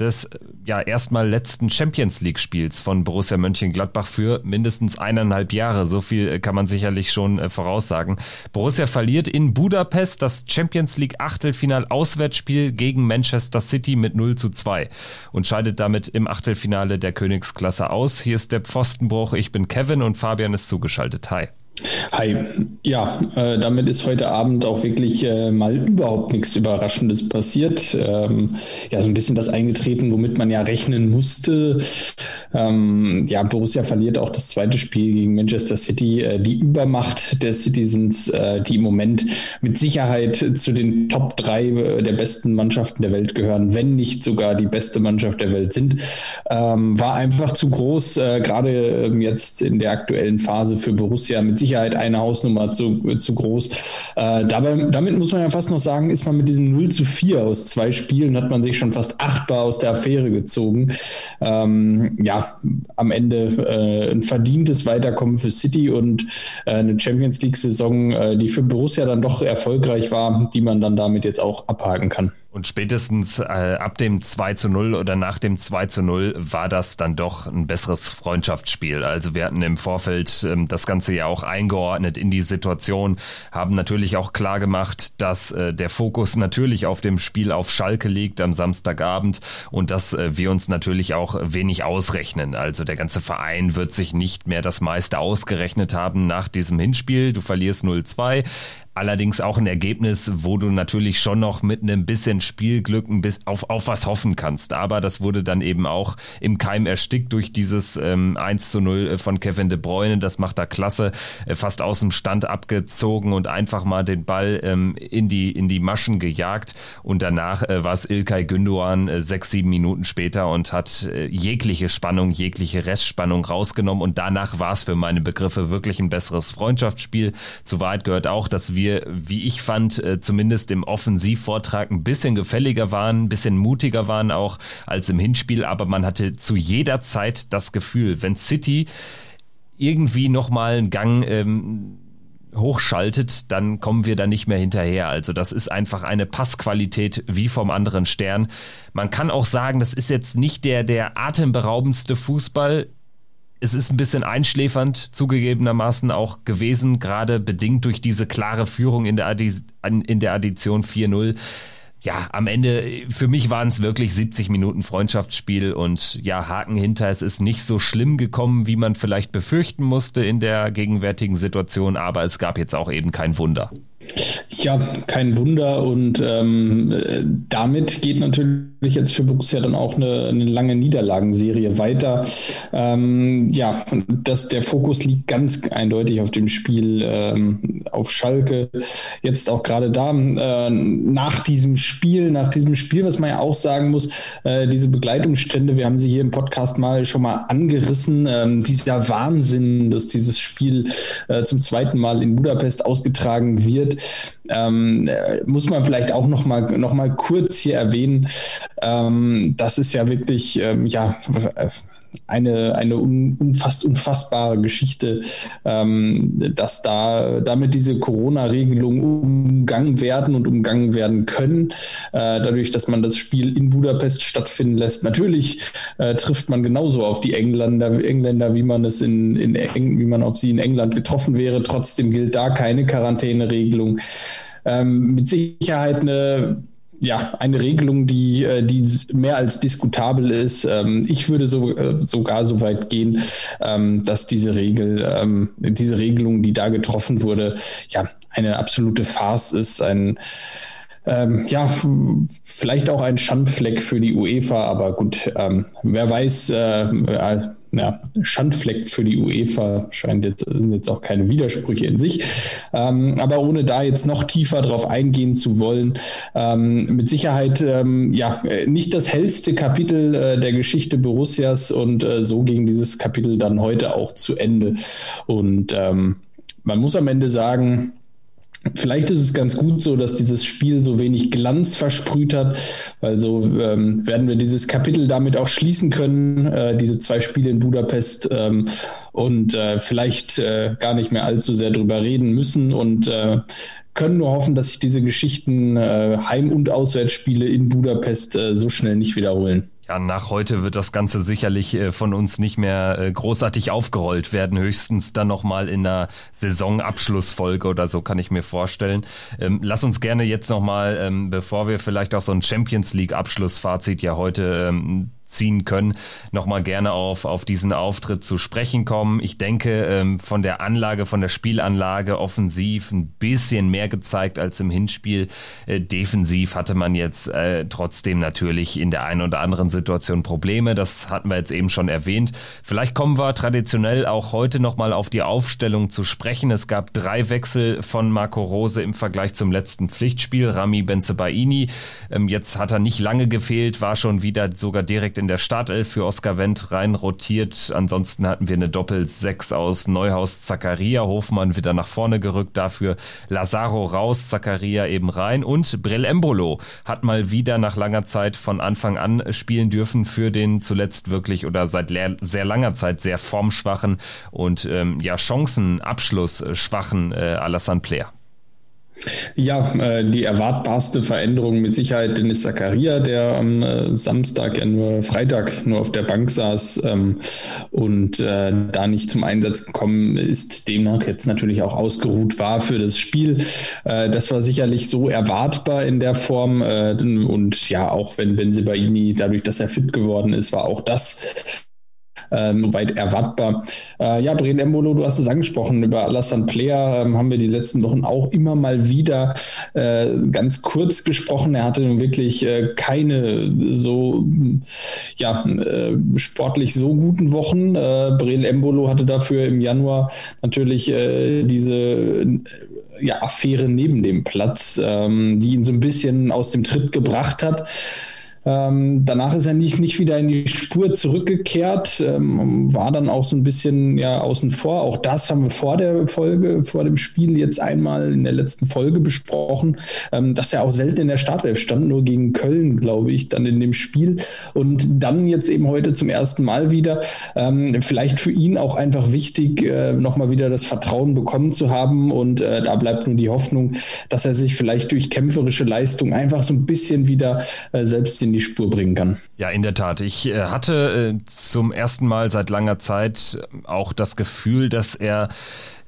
des ja erstmal letzten Champions League Spiels von Borussia Mönchengladbach für mindestens eineinhalb Jahre. So viel äh, kann man sicherlich schon äh, voraussagen. Borussia verliert in Budapest das Champions League Achtelfinal Auswärtsspiel gegen Manchester City mit 0 zu 2 und scheidet damit im Achtelfinale der Königsklasse aus. Hier ist der Pfostenbruch. Ich bin Kevin und Fabian ist zugeschaltet. Hi. Hi, ja, äh, damit ist heute Abend auch wirklich äh, mal überhaupt nichts Überraschendes passiert. Ähm, ja, so ein bisschen das eingetreten, womit man ja rechnen musste. Ähm, ja, Borussia verliert auch das zweite Spiel gegen Manchester City. Äh, die Übermacht der Citizens, äh, die im Moment mit Sicherheit zu den Top 3 äh, der besten Mannschaften der Welt gehören, wenn nicht sogar die beste Mannschaft der Welt sind, ähm, war einfach zu groß, äh, gerade ähm, jetzt in der aktuellen Phase für Borussia mit Sicherheit Sicherheit eine Hausnummer zu, zu groß. Äh, dabei, damit muss man ja fast noch sagen, ist man mit diesem 0 zu 4 aus zwei Spielen, hat man sich schon fast achtbar aus der Affäre gezogen. Ähm, ja, am Ende äh, ein verdientes Weiterkommen für City und äh, eine Champions League-Saison, äh, die für Borussia dann doch erfolgreich war, die man dann damit jetzt auch abhaken kann. Und spätestens äh, ab dem 2 zu 0 oder nach dem 2 zu 0 war das dann doch ein besseres Freundschaftsspiel. Also wir hatten im Vorfeld ähm, das Ganze ja auch eingeordnet in die Situation, haben natürlich auch klar gemacht, dass äh, der Fokus natürlich auf dem Spiel auf Schalke liegt am Samstagabend und dass äh, wir uns natürlich auch wenig ausrechnen. Also der ganze Verein wird sich nicht mehr das meiste ausgerechnet haben nach diesem Hinspiel. Du verlierst 0-2. Allerdings auch ein Ergebnis, wo du natürlich schon noch mit einem bisschen Spielglück ein bisschen auf, auf was hoffen kannst. Aber das wurde dann eben auch im Keim erstickt durch dieses ähm, 1 zu 0 äh, von Kevin de Bruyne. Das macht er klasse, äh, fast aus dem Stand abgezogen und einfach mal den Ball ähm, in, die, in die Maschen gejagt. Und danach äh, war es Ilkay Gündoğan äh, sechs, sieben Minuten später und hat äh, jegliche Spannung, jegliche Restspannung rausgenommen. Und danach war es für meine Begriffe wirklich ein besseres Freundschaftsspiel. Zu Wahrheit gehört auch, dass wir wir, wie ich fand, äh, zumindest im Offensivvortrag ein bisschen gefälliger waren, ein bisschen mutiger waren auch als im Hinspiel, aber man hatte zu jeder Zeit das Gefühl, wenn City irgendwie nochmal einen Gang ähm, hochschaltet, dann kommen wir da nicht mehr hinterher. Also das ist einfach eine Passqualität wie vom anderen Stern. Man kann auch sagen, das ist jetzt nicht der, der atemberaubendste Fußball es ist ein bisschen einschläfernd zugegebenermaßen auch gewesen, gerade bedingt durch diese klare Führung in der, Addi in der Addition 4-0 ja, am Ende, für mich waren es wirklich 70 Minuten Freundschaftsspiel und ja, Haken hinter, es ist nicht so schlimm gekommen, wie man vielleicht befürchten musste in der gegenwärtigen Situation, aber es gab jetzt auch eben kein Wunder. Ja, kein Wunder und ähm, damit geht natürlich jetzt für Borussia dann auch eine, eine lange Niederlagenserie weiter. Ähm, ja, das, der Fokus liegt ganz eindeutig auf dem Spiel ähm, auf Schalke. Jetzt auch gerade da äh, nach diesem Spiel, nach diesem Spiel, was man ja auch sagen muss, äh, diese Begleitungsstände, wir haben sie hier im Podcast mal schon mal angerissen, äh, dieser Wahnsinn, dass dieses Spiel äh, zum zweiten Mal in Budapest ausgetragen wird ähm, muss man vielleicht auch noch mal, noch mal kurz hier erwähnen. Ähm, das ist ja wirklich, ähm, ja, eine, eine un, unfassbare Geschichte, ähm, dass da damit diese Corona-Regelungen umgangen werden und umgangen werden können, äh, dadurch, dass man das Spiel in Budapest stattfinden lässt. Natürlich äh, trifft man genauso auf die Engländer, Engländer, wie man es in, in Eng, wie man auf sie in England getroffen wäre. Trotzdem gilt da keine Quarantäneregelung. Ähm, mit Sicherheit eine ja, eine Regelung, die, äh, die mehr als diskutabel ist. Ähm, ich würde so, äh, sogar so weit gehen, ähm, dass diese Regel, ähm, diese Regelung, die da getroffen wurde, ja, eine absolute Farce ist, ein ähm, ja, vielleicht auch ein Schandfleck für die UEFA, aber gut, ähm, wer weiß, äh, ja, Schandfleck für die UEFA. Scheint jetzt, sind jetzt auch keine Widersprüche in sich. Ähm, aber ohne da jetzt noch tiefer drauf eingehen zu wollen, ähm, mit Sicherheit ähm, ja nicht das hellste Kapitel äh, der Geschichte Borussias und äh, so ging dieses Kapitel dann heute auch zu Ende. Und ähm, man muss am Ende sagen, Vielleicht ist es ganz gut so, dass dieses Spiel so wenig Glanz versprüht hat, weil so ähm, werden wir dieses Kapitel damit auch schließen können, äh, diese zwei Spiele in Budapest ähm, und äh, vielleicht äh, gar nicht mehr allzu sehr drüber reden müssen und äh, können nur hoffen, dass sich diese Geschichten äh, Heim- und Auswärtsspiele in Budapest äh, so schnell nicht wiederholen. Ja, nach heute wird das Ganze sicherlich äh, von uns nicht mehr äh, großartig aufgerollt werden. Höchstens dann nochmal in einer Saisonabschlussfolge oder so, kann ich mir vorstellen. Ähm, lass uns gerne jetzt nochmal, ähm, bevor wir vielleicht auch so ein Champions League Abschlussfazit ja heute ähm, ziehen können, nochmal gerne auf, auf diesen Auftritt zu sprechen kommen. Ich denke, ähm, von der Anlage, von der Spielanlage offensiv ein bisschen mehr gezeigt als im Hinspiel. Äh, defensiv hatte man jetzt äh, trotzdem natürlich in der einen oder anderen Situation Probleme. Das hatten wir jetzt eben schon erwähnt. Vielleicht kommen wir traditionell auch heute nochmal auf die Aufstellung zu sprechen. Es gab drei Wechsel von Marco Rose im Vergleich zum letzten Pflichtspiel. Rami Benzebaini, ähm, jetzt hat er nicht lange gefehlt, war schon wieder sogar direkt in der Startelf für Oskar Wendt rein rotiert. Ansonsten hatten wir eine Doppel-6 aus Neuhaus, Zakaria, Hofmann wieder nach vorne gerückt, dafür Lazaro raus, Zakaria eben rein und Brel Embolo hat mal wieder nach langer Zeit von Anfang an spielen dürfen für den zuletzt wirklich oder seit sehr langer Zeit sehr formschwachen und ähm, ja Chancenabschluss schwachen äh, Alassane Player. Ja, äh, die erwartbarste Veränderung mit Sicherheit Dennis Zakaria, der am äh, Samstag, ja nur Freitag nur auf der Bank saß ähm, und äh, da nicht zum Einsatz gekommen ist, demnach jetzt natürlich auch ausgeruht war für das Spiel. Äh, das war sicherlich so erwartbar in der Form äh, und ja, auch wenn Benzibaini dadurch, dass er fit geworden ist, war auch das ähm, weit erwartbar. Äh, ja, Bren Embolo, du hast es angesprochen, über Alassane Player ähm, haben wir die letzten Wochen auch immer mal wieder äh, ganz kurz gesprochen. Er hatte wirklich äh, keine so ja, äh, sportlich so guten Wochen. Äh, Brel Embolo hatte dafür im Januar natürlich äh, diese ja, Affäre neben dem Platz, ähm, die ihn so ein bisschen aus dem Tritt gebracht hat. Ähm, danach ist er nicht, nicht wieder in die Spur zurückgekehrt, ähm, war dann auch so ein bisschen ja, außen vor. Auch das haben wir vor der Folge, vor dem Spiel jetzt einmal in der letzten Folge besprochen, ähm, dass er auch selten in der Startelf stand, nur gegen Köln, glaube ich, dann in dem Spiel. Und dann jetzt eben heute zum ersten Mal wieder. Ähm, vielleicht für ihn auch einfach wichtig, äh, nochmal wieder das Vertrauen bekommen zu haben. Und äh, da bleibt nur die Hoffnung, dass er sich vielleicht durch kämpferische Leistung einfach so ein bisschen wieder äh, selbst in die die Spur bringen kann. Ja, in der Tat. Ich äh, hatte äh, zum ersten Mal seit langer Zeit auch das Gefühl, dass er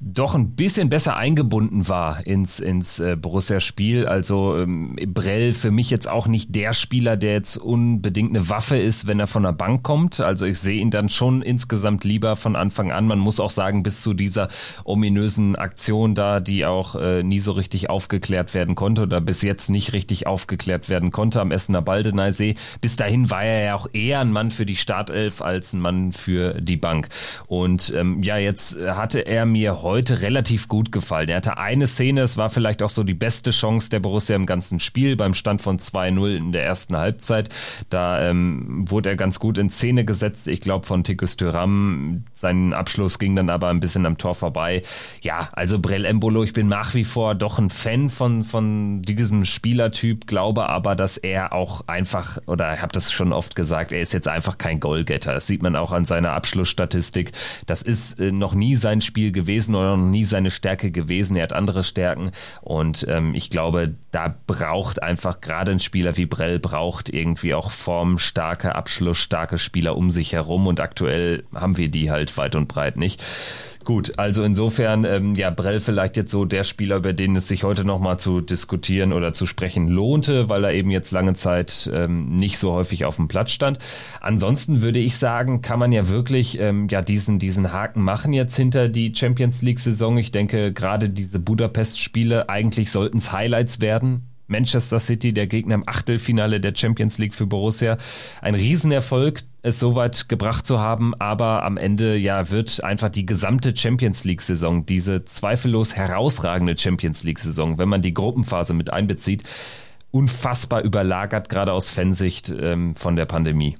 doch ein bisschen besser eingebunden war ins, ins äh, Borussia-Spiel. Also ähm, Brell für mich jetzt auch nicht der Spieler, der jetzt unbedingt eine Waffe ist, wenn er von der Bank kommt. Also ich sehe ihn dann schon insgesamt lieber von Anfang an. Man muss auch sagen, bis zu dieser ominösen Aktion da, die auch äh, nie so richtig aufgeklärt werden konnte oder bis jetzt nicht richtig aufgeklärt werden konnte am Essener Baldeneysee. Bis dahin war er ja auch eher ein Mann für die Startelf als ein Mann für die Bank. Und ähm, ja, jetzt hatte er mir heute heute relativ gut gefallen. Er hatte eine Szene, es war vielleicht auch so die beste Chance der Borussia im ganzen Spiel beim Stand von 2-0 in der ersten Halbzeit. Da ähm, wurde er ganz gut in Szene gesetzt. Ich glaube von Tikus Thuram. Sein Abschluss ging dann aber ein bisschen am Tor vorbei. Ja, also Brell Embolo, ich bin nach wie vor doch ein Fan von, von diesem Spielertyp, glaube aber, dass er auch einfach, oder ich habe das schon oft gesagt, er ist jetzt einfach kein Goalgetter. Das sieht man auch an seiner Abschlussstatistik. Das ist äh, noch nie sein Spiel gewesen noch nie seine Stärke gewesen. Er hat andere Stärken und ähm, ich glaube, da braucht einfach gerade ein Spieler wie Brell braucht irgendwie auch formstarke, abschlussstarke Spieler um sich herum und aktuell haben wir die halt weit und breit nicht. Gut, also insofern, ähm, ja, Brell vielleicht jetzt so der Spieler, über den es sich heute nochmal zu diskutieren oder zu sprechen lohnte, weil er eben jetzt lange Zeit ähm, nicht so häufig auf dem Platz stand. Ansonsten würde ich sagen, kann man ja wirklich ähm, ja diesen, diesen Haken machen jetzt hinter die Champions League-Saison. Ich denke, gerade diese Budapest-Spiele eigentlich sollten es Highlights werden Manchester City, der Gegner im Achtelfinale der Champions League für Borussia. Ein Riesenerfolg, es so weit gebracht zu haben, aber am Ende ja wird einfach die gesamte Champions League-Saison, diese zweifellos herausragende Champions League-Saison, wenn man die Gruppenphase mit einbezieht, unfassbar überlagert, gerade aus Fansicht ähm, von der Pandemie.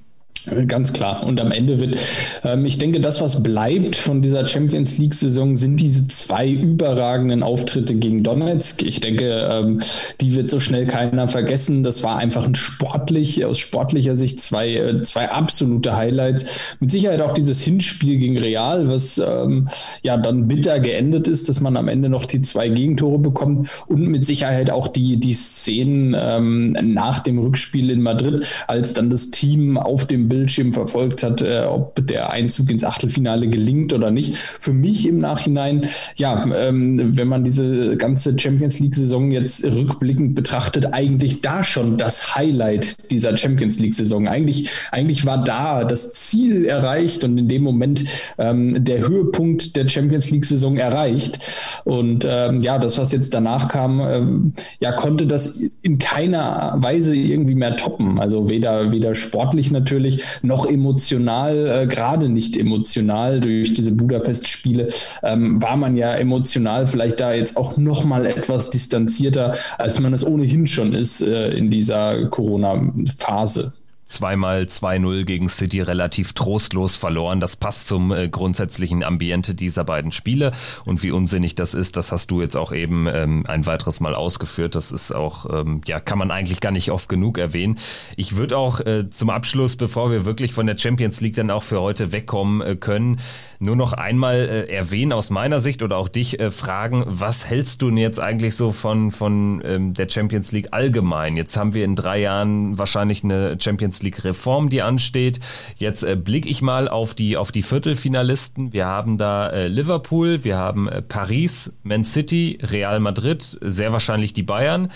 Ganz klar. Und am Ende wird, ähm, ich denke, das, was bleibt von dieser Champions League-Saison, sind diese zwei überragenden Auftritte gegen Donetsk. Ich denke, ähm, die wird so schnell keiner vergessen. Das war einfach ein sportlich, aus sportlicher Sicht zwei, äh, zwei absolute Highlights. Mit Sicherheit auch dieses Hinspiel gegen Real, was ähm, ja dann bitter geendet ist, dass man am Ende noch die zwei Gegentore bekommt und mit Sicherheit auch die, die Szenen ähm, nach dem Rückspiel in Madrid, als dann das Team auf dem Bildschirm verfolgt hat, äh, ob der Einzug ins Achtelfinale gelingt oder nicht. Für mich im Nachhinein, ja, ähm, wenn man diese ganze Champions League-Saison jetzt rückblickend betrachtet, eigentlich da schon das Highlight dieser Champions League-Saison. Eigentlich, eigentlich war da das Ziel erreicht und in dem Moment ähm, der Höhepunkt der Champions League-Saison erreicht. Und ähm, ja, das, was jetzt danach kam, ähm, ja, konnte das in keiner Weise irgendwie mehr toppen. Also weder, weder sportlich natürlich, noch emotional, äh, gerade nicht emotional durch diese Budapest-Spiele, ähm, war man ja emotional vielleicht da jetzt auch noch mal etwas distanzierter, als man es ohnehin schon ist äh, in dieser Corona-Phase zweimal 2-0 gegen City relativ trostlos verloren. Das passt zum äh, grundsätzlichen Ambiente dieser beiden Spiele. Und wie unsinnig das ist, das hast du jetzt auch eben ähm, ein weiteres Mal ausgeführt. Das ist auch, ähm, ja, kann man eigentlich gar nicht oft genug erwähnen. Ich würde auch äh, zum Abschluss, bevor wir wirklich von der Champions League dann auch für heute wegkommen äh, können, nur noch einmal äh, erwähnen aus meiner Sicht oder auch dich äh, fragen, was hältst du denn jetzt eigentlich so von, von ähm, der Champions League allgemein? Jetzt haben wir in drei Jahren wahrscheinlich eine Champions League Reform, die ansteht. Jetzt äh, blicke ich mal auf die, auf die Viertelfinalisten. Wir haben da äh, Liverpool, wir haben äh, Paris, Man City, Real Madrid, sehr wahrscheinlich die Bayern.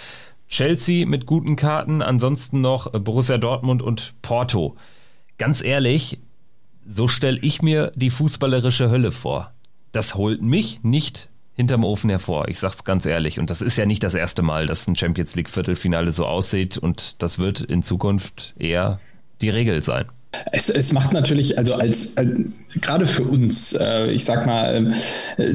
Chelsea mit guten Karten, ansonsten noch äh, Borussia Dortmund und Porto. Ganz ehrlich, so stelle ich mir die fußballerische Hölle vor. Das holt mich nicht hinterm Ofen hervor. Ich sag's ganz ehrlich. Und das ist ja nicht das erste Mal, dass ein Champions League Viertelfinale so aussieht. Und das wird in Zukunft eher die Regel sein. Es, es macht natürlich, also als äh, gerade für uns, äh, ich sag mal, äh,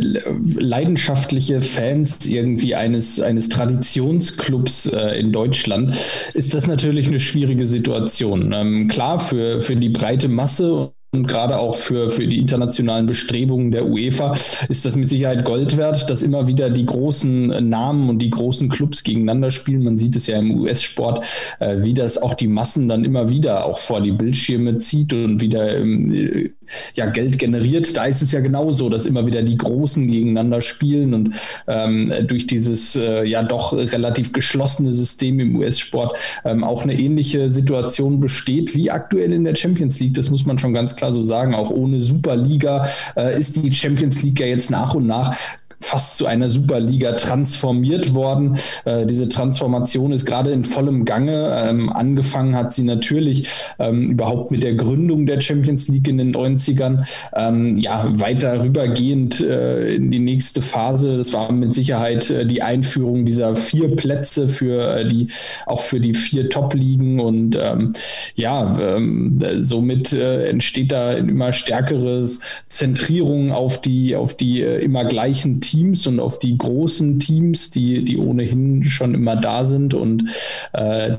leidenschaftliche Fans irgendwie eines, eines Traditionsclubs äh, in Deutschland, ist das natürlich eine schwierige Situation. Ähm, klar, für, für die breite Masse und gerade auch für, für die internationalen Bestrebungen der UEFA ist das mit Sicherheit Gold wert, dass immer wieder die großen Namen und die großen Clubs gegeneinander spielen. Man sieht es ja im US-Sport, äh, wie das auch die Massen dann immer wieder auch vor die Bildschirme zieht und wieder ähm, ja, Geld generiert. Da ist es ja genauso, dass immer wieder die Großen gegeneinander spielen und ähm, durch dieses äh, ja doch relativ geschlossene System im US-Sport ähm, auch eine ähnliche Situation besteht wie aktuell in der Champions League. Das muss man schon ganz klar so sagen. Auch ohne Superliga äh, ist die Champions League ja jetzt nach und nach fast zu einer Superliga transformiert worden. Äh, diese Transformation ist gerade in vollem Gange. Ähm, angefangen hat sie natürlich ähm, überhaupt mit der Gründung der Champions League in den 90ern. Ähm, ja, weiter rübergehend äh, in die nächste Phase. Das war mit Sicherheit äh, die Einführung dieser vier Plätze für äh, die, auch für die vier Top-Ligen und ähm, ja, ähm, somit äh, entsteht da immer stärkeres Zentrierung auf die, auf die äh, immer gleichen Teams Teams und auf die großen Teams, die, die ohnehin schon immer da sind und äh,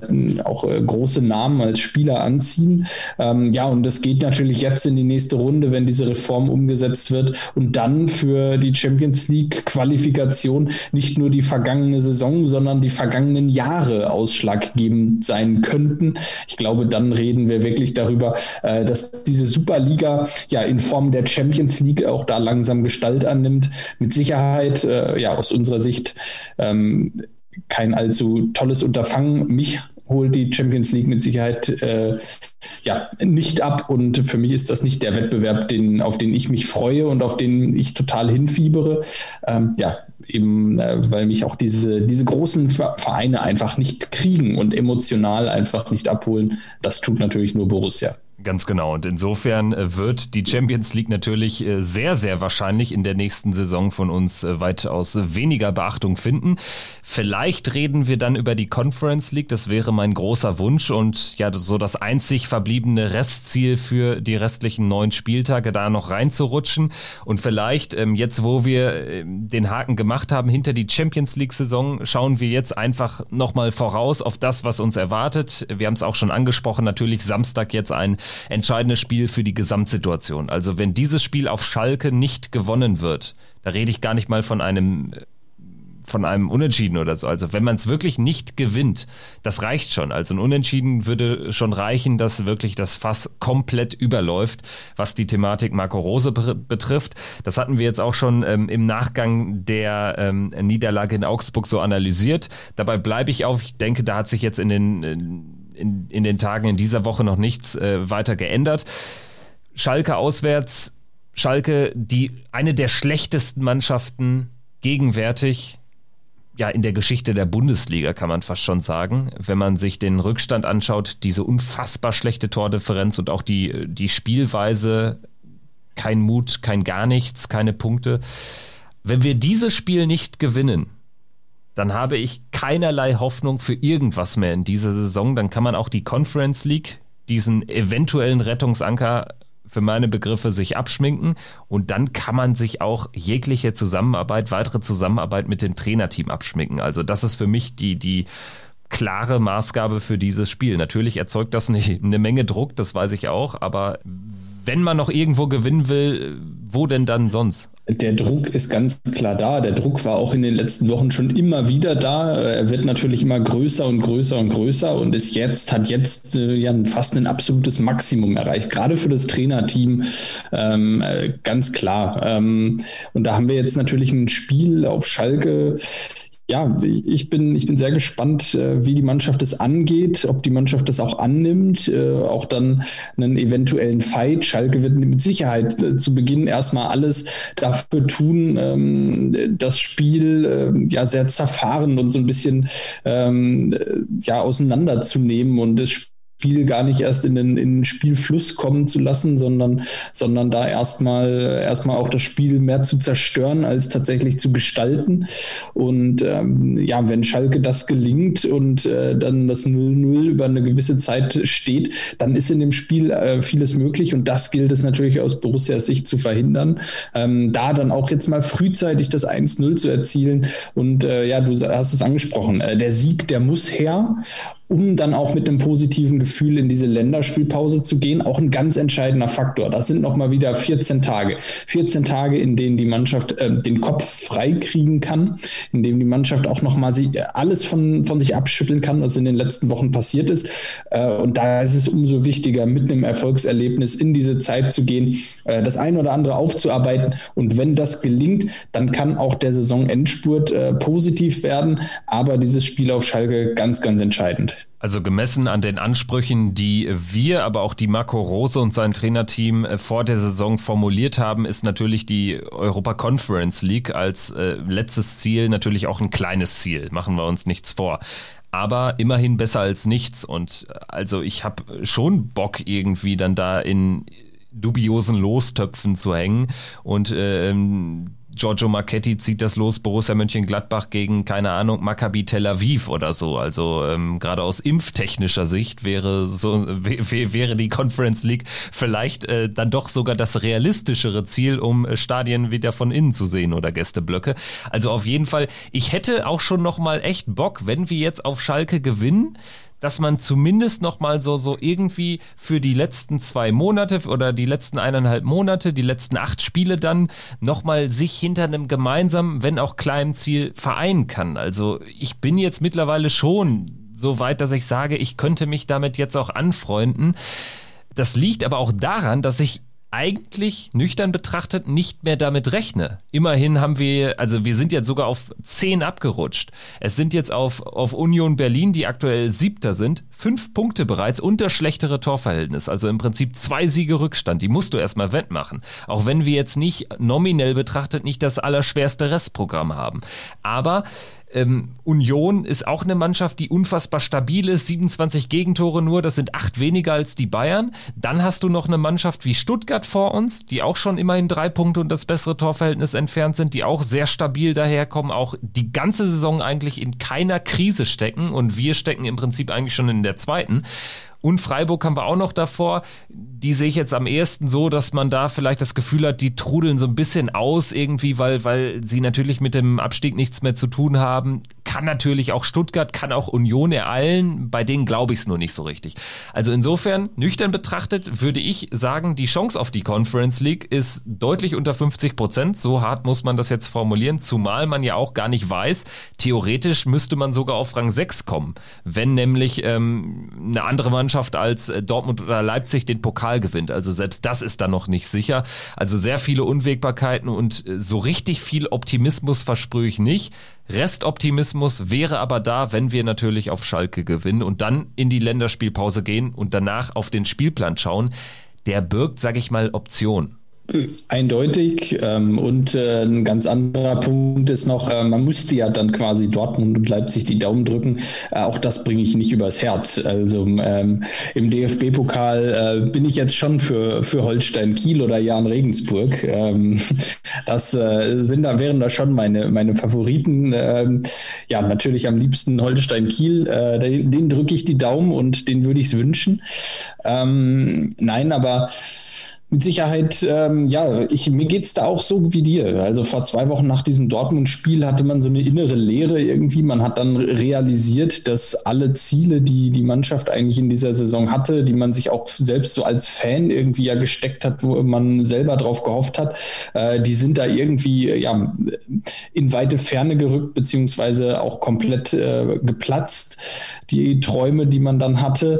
auch äh, große Namen als Spieler anziehen. Ähm, ja, und das geht natürlich jetzt in die nächste Runde, wenn diese Reform umgesetzt wird und dann für die Champions League Qualifikation nicht nur die vergangene Saison, sondern die vergangenen Jahre ausschlaggebend sein könnten. Ich glaube, dann reden wir wirklich darüber, äh, dass diese Superliga ja in Form der Champions League auch da langsam Gestalt annimmt. Mit Sicherheit Sicherheit, äh, ja, aus unserer Sicht ähm, kein allzu tolles Unterfangen. Mich holt die Champions League mit Sicherheit äh, ja, nicht ab. Und für mich ist das nicht der Wettbewerb, den, auf den ich mich freue und auf den ich total hinfiebere. Ähm, ja, eben, äh, weil mich auch diese, diese großen Vereine einfach nicht kriegen und emotional einfach nicht abholen. Das tut natürlich nur Borussia. Ganz genau. Und insofern äh, wird die Champions League natürlich äh, sehr, sehr wahrscheinlich in der nächsten Saison von uns äh, weitaus weniger Beachtung finden. Vielleicht reden wir dann über die Conference League. Das wäre mein großer Wunsch und ja, so das einzig verbliebene Restziel für die restlichen neun Spieltage da noch reinzurutschen. Und vielleicht, ähm, jetzt wo wir den Haken gemacht haben hinter die Champions League Saison, schauen wir jetzt einfach nochmal voraus auf das, was uns erwartet. Wir haben es auch schon angesprochen. Natürlich Samstag jetzt ein entscheidendes Spiel für die Gesamtsituation. Also wenn dieses Spiel auf Schalke nicht gewonnen wird, da rede ich gar nicht mal von einem von einem Unentschieden oder so. Also wenn man es wirklich nicht gewinnt, das reicht schon. Also ein Unentschieden würde schon reichen, dass wirklich das Fass komplett überläuft, was die Thematik Marco Rose betrifft. Das hatten wir jetzt auch schon ähm, im Nachgang der ähm, Niederlage in Augsburg so analysiert. Dabei bleibe ich auf. Ich denke, da hat sich jetzt in den in in, in den Tagen in dieser Woche noch nichts äh, weiter geändert. Schalke auswärts, Schalke, die eine der schlechtesten Mannschaften gegenwärtig ja, in der Geschichte der Bundesliga kann man fast schon sagen. Wenn man sich den Rückstand anschaut, diese unfassbar schlechte Tordifferenz und auch die, die Spielweise, kein Mut, kein gar nichts, keine Punkte. Wenn wir dieses Spiel nicht gewinnen, dann habe ich keinerlei Hoffnung für irgendwas mehr in dieser Saison. Dann kann man auch die Conference League, diesen eventuellen Rettungsanker für meine Begriffe sich abschminken und dann kann man sich auch jegliche Zusammenarbeit, weitere Zusammenarbeit mit dem Trainerteam abschminken. Also das ist für mich die, die klare Maßgabe für dieses Spiel. Natürlich erzeugt das nicht eine Menge Druck, das weiß ich auch, aber wenn man noch irgendwo gewinnen will, wo denn dann sonst? Der Druck ist ganz klar da. Der Druck war auch in den letzten Wochen schon immer wieder da. Er wird natürlich immer größer und größer und größer und ist jetzt, hat jetzt äh, ja fast ein absolutes Maximum erreicht. Gerade für das Trainerteam ähm, äh, ganz klar. Ähm, und da haben wir jetzt natürlich ein Spiel auf Schalke ja, ich bin, ich bin sehr gespannt, äh, wie die Mannschaft das angeht, ob die Mannschaft das auch annimmt, äh, auch dann einen eventuellen Fight. Schalke wird mit Sicherheit äh, zu Beginn erstmal alles dafür tun, ähm, das Spiel ja sehr zerfahren und so ein bisschen ähm, ja auseinanderzunehmen und das Spiel Spiel gar nicht erst in den, in den Spielfluss kommen zu lassen, sondern, sondern da erstmal erstmal auch das Spiel mehr zu zerstören, als tatsächlich zu gestalten. Und ähm, ja, wenn Schalke das gelingt und äh, dann das 0-0 über eine gewisse Zeit steht, dann ist in dem Spiel äh, vieles möglich und das gilt es natürlich aus Borussias Sicht zu verhindern. Ähm, da dann auch jetzt mal frühzeitig das 1-0 zu erzielen und äh, ja, du hast es angesprochen, äh, der Sieg, der muss her um dann auch mit einem positiven Gefühl in diese Länderspielpause zu gehen, auch ein ganz entscheidender Faktor. Das sind nochmal wieder 14 Tage. 14 Tage, in denen die Mannschaft äh, den Kopf frei kriegen kann, in denen die Mannschaft auch nochmal alles von, von sich abschütteln kann, was in den letzten Wochen passiert ist. Äh, und da ist es umso wichtiger, mit einem Erfolgserlebnis in diese Zeit zu gehen, äh, das eine oder andere aufzuarbeiten. Und wenn das gelingt, dann kann auch der Saisonendspurt äh, positiv werden. Aber dieses Spiel auf Schalke ganz, ganz entscheidend. Also gemessen an den Ansprüchen, die wir, aber auch die Marco Rose und sein Trainerteam äh, vor der Saison formuliert haben, ist natürlich die Europa Conference League als äh, letztes Ziel natürlich auch ein kleines Ziel. Machen wir uns nichts vor aber immerhin besser als nichts. Und äh, also ich habe schon Bock irgendwie dann da in dubiosen Lostöpfen zu hängen und ähm, Giorgio Marchetti zieht das los, Borussia Mönchengladbach gegen, keine Ahnung, Maccabi Tel Aviv oder so. Also ähm, gerade aus impftechnischer Sicht wäre so wäre die Conference League vielleicht äh, dann doch sogar das realistischere Ziel, um äh, Stadien wieder von innen zu sehen oder Gästeblöcke. Also auf jeden Fall, ich hätte auch schon noch mal echt Bock, wenn wir jetzt auf Schalke gewinnen, dass man zumindest noch mal so, so irgendwie für die letzten zwei Monate oder die letzten eineinhalb Monate, die letzten acht Spiele dann noch mal sich hinter einem gemeinsamen, wenn auch kleinen Ziel vereinen kann. Also ich bin jetzt mittlerweile schon so weit, dass ich sage, ich könnte mich damit jetzt auch anfreunden. Das liegt aber auch daran, dass ich eigentlich nüchtern betrachtet nicht mehr damit rechne. Immerhin haben wir, also wir sind jetzt sogar auf 10 abgerutscht. Es sind jetzt auf, auf Union Berlin, die aktuell siebter sind, fünf Punkte bereits unter schlechtere Torverhältnis. Also im Prinzip zwei Siege Rückstand. Die musst du erstmal wettmachen. Auch wenn wir jetzt nicht nominell betrachtet nicht das allerschwerste Restprogramm haben. Aber Ähm, Union ist auch eine Mannschaft, die unfassbar stabil ist. 27 Gegentore nur, das sind acht weniger als die Bayern. Dann hast du noch eine Mannschaft wie Stuttgart vor uns, die auch schon immerhin drei Punkte und das bessere Torverhältnis entfernt sind, die auch sehr stabil daherkommen, auch die ganze Saison eigentlich in keiner Krise stecken und wir stecken im Prinzip eigentlich schon in der zweiten. Und Freiburg haben wir auch noch davor. Die sehe ich jetzt am ehesten so, dass man da vielleicht das Gefühl hat, die trudeln so ein bisschen aus irgendwie, weil, weil sie natürlich mit dem Abstieg nichts mehr zu tun haben. Kann natürlich auch Stuttgart, kann auch Union ereilen. Bei denen glaube ich es nur nicht so richtig. Also insofern, nüchtern betrachtet, würde ich sagen, die Chance auf die Conference League ist deutlich unter 50 Prozent. So hart muss man das jetzt formulieren, zumal man ja auch gar nicht weiß, theoretisch müsste man sogar auf Rang 6 kommen, wenn nämlich ähm, eine andere Mannschaft als äh, Dortmund oder Leipzig den Pokal gewinnt. Also selbst das ist dann noch nicht sicher. Also sehr viele Unwägbarkeiten und äh, so richtig viel Optimismus versprühe ich nicht. Restoptimismus wäre aber da, wenn wir natürlich auf Schalke gewinnen und dann in die Länderspielpause gehen und danach auf den Spielplan schauen. Der birgt, sage ich mal, Optionen. Eindeutig. Ähm, und äh, ein ganz anderer Punkt ist noch, äh, man müsste ja dann quasi Dortmund und Leipzig die Daumen drücken. Äh, auch das bringe ich nicht übers Herz. Also ähm, im DFB-Pokal bin ich jetzt schon für, für Holstein Kiel oder Jan Regensburg. Ähm, das sind wären da schon meine, meine Favoriten. Ja, natürlich am liebsten Holstein Kiel. Den, den drücke ich die Daumen und den würde ich es wünschen. Nein, aber mit Sicherheit, ähm, ja, ich, mir geht's da auch so wie dir. Also vor zwei Wochen nach diesem Dortmund-Spiel hatte man so eine innere Leere irgendwie. Man hat dann realisiert, dass alle Ziele, die die Mannschaft eigentlich in dieser Saison hatte, die man sich auch selbst so als Fan irgendwie ja gesteckt hat, wo man selber drauf gehofft hat, äh, die sind da irgendwie ja, in weite Ferne gerückt, beziehungsweise auch komplett äh, geplatzt, die Träume, die man dann hatte.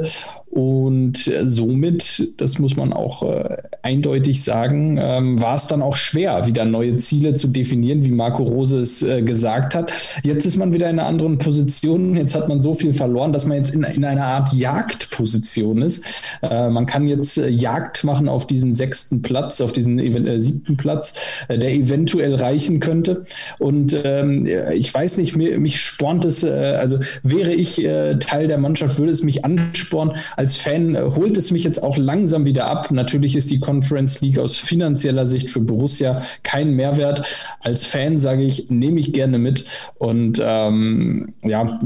Und somit, das muss man auch äh, eindeutig sagen, ähm, war es dann auch schwer, wieder neue Ziele zu definieren, wie Marco Rose es äh, gesagt hat. Jetzt ist man wieder in einer anderen Position. Jetzt hat man so viel verloren, dass man jetzt in, in einer Art Jagdposition ist. Äh, man kann jetzt äh, Jagd machen auf diesen sechsten Platz, auf diesen äh, siebten Platz, äh, der eventuell reichen könnte. Und ähm, ich weiß nicht, mir, mich spornt es, also wäre ich Teil der Mannschaft, würde es mich anspornen, als Fan äh, holt es mich jetzt auch langsam wieder ab. Natürlich ist die Conference League aus finanzieller Sicht für Borussia kein Mehrwert. Als Fan sage ich, nehme ich gerne mit und ähm, ja,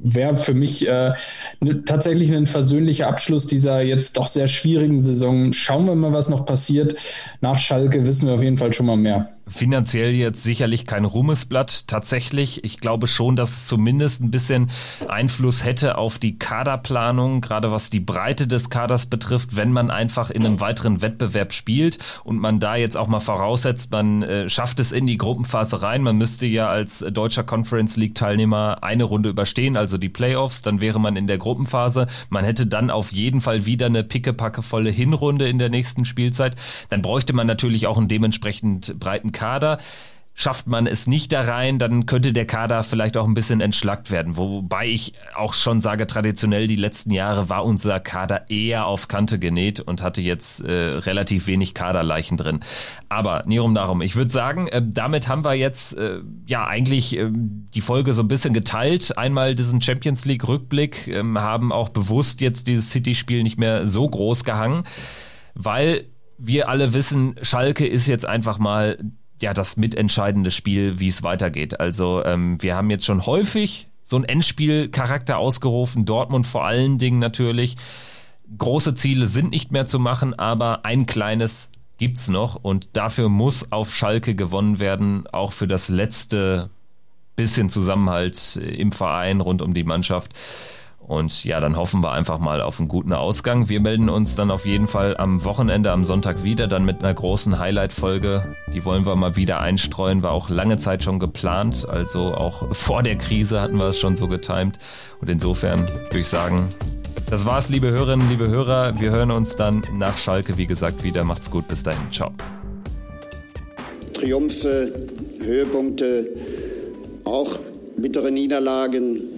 wäre für mich äh, ne, tatsächlich ein versöhnlicher Abschluss dieser jetzt doch sehr schwierigen Saison. Schauen wir mal, was noch passiert. Nach Schalke wissen wir auf jeden Fall schon mal mehr. Finanziell jetzt sicherlich kein Ruhmesblatt tatsächlich. Ich glaube schon, dass es zumindest ein bisschen Einfluss hätte auf die Kaderplanung, gerade was die Breite des Kaders betrifft, wenn man einfach in einem weiteren Wettbewerb spielt und man da jetzt auch mal voraussetzt, man äh, schafft es in die Gruppenphase rein. Man müsste ja als deutscher Conference League Teilnehmer eine Runde überstehen, also die Playoffs, dann wäre man in der Gruppenphase. Man hätte dann auf jeden Fall wieder eine pickepackevolle Hinrunde in der nächsten Spielzeit. Dann bräuchte man natürlich auch einen dementsprechend breiten Kader. Schafft man es nicht da rein, dann könnte der Kader vielleicht auch ein bisschen entschlackt werden. Wobei ich auch schon sage, traditionell die letzten Jahre war unser Kader eher auf Kante genäht und hatte jetzt äh, relativ wenig Kaderleichen drin. Aber Nirum darum. Ich würde sagen, äh, damit haben wir jetzt äh, ja eigentlich äh, die Folge so ein bisschen geteilt. Einmal diesen Champions League Rückblick, ähm, haben auch bewusst jetzt dieses City-Spiel nicht mehr so groß gehangen, weil wir alle wissen, Schalke ist jetzt einfach mal ja das mitentscheidende Spiel, wie es weitergeht. Also ähm, wir haben jetzt schon häufig so einen Endspielcharakter ausgerufen, Dortmund vor allen Dingen natürlich. Große Ziele sind nicht mehr zu machen, aber ein kleines gibt's noch und dafür muss auf Schalke gewonnen werden, auch für das letzte bisschen Zusammenhalt im Verein rund um die Mannschaft. Und ja, dann hoffen wir einfach mal auf einen guten Ausgang. Wir melden uns dann auf jeden Fall am Wochenende, am Sonntag wieder, dann mit einer großen Highlight-Folge. Die wollen wir mal wieder einstreuen, war auch lange Zeit schon geplant. Also auch vor der Krise hatten wir es schon so getimt. Und insofern würde ich sagen, das war's, liebe Hörerinnen, liebe Hörer. Wir hören uns dann nach Schalke, wie gesagt, wieder. Macht's gut, bis dahin. Ciao. Triumphe, Höhepunkte, auch bittere Niederlagen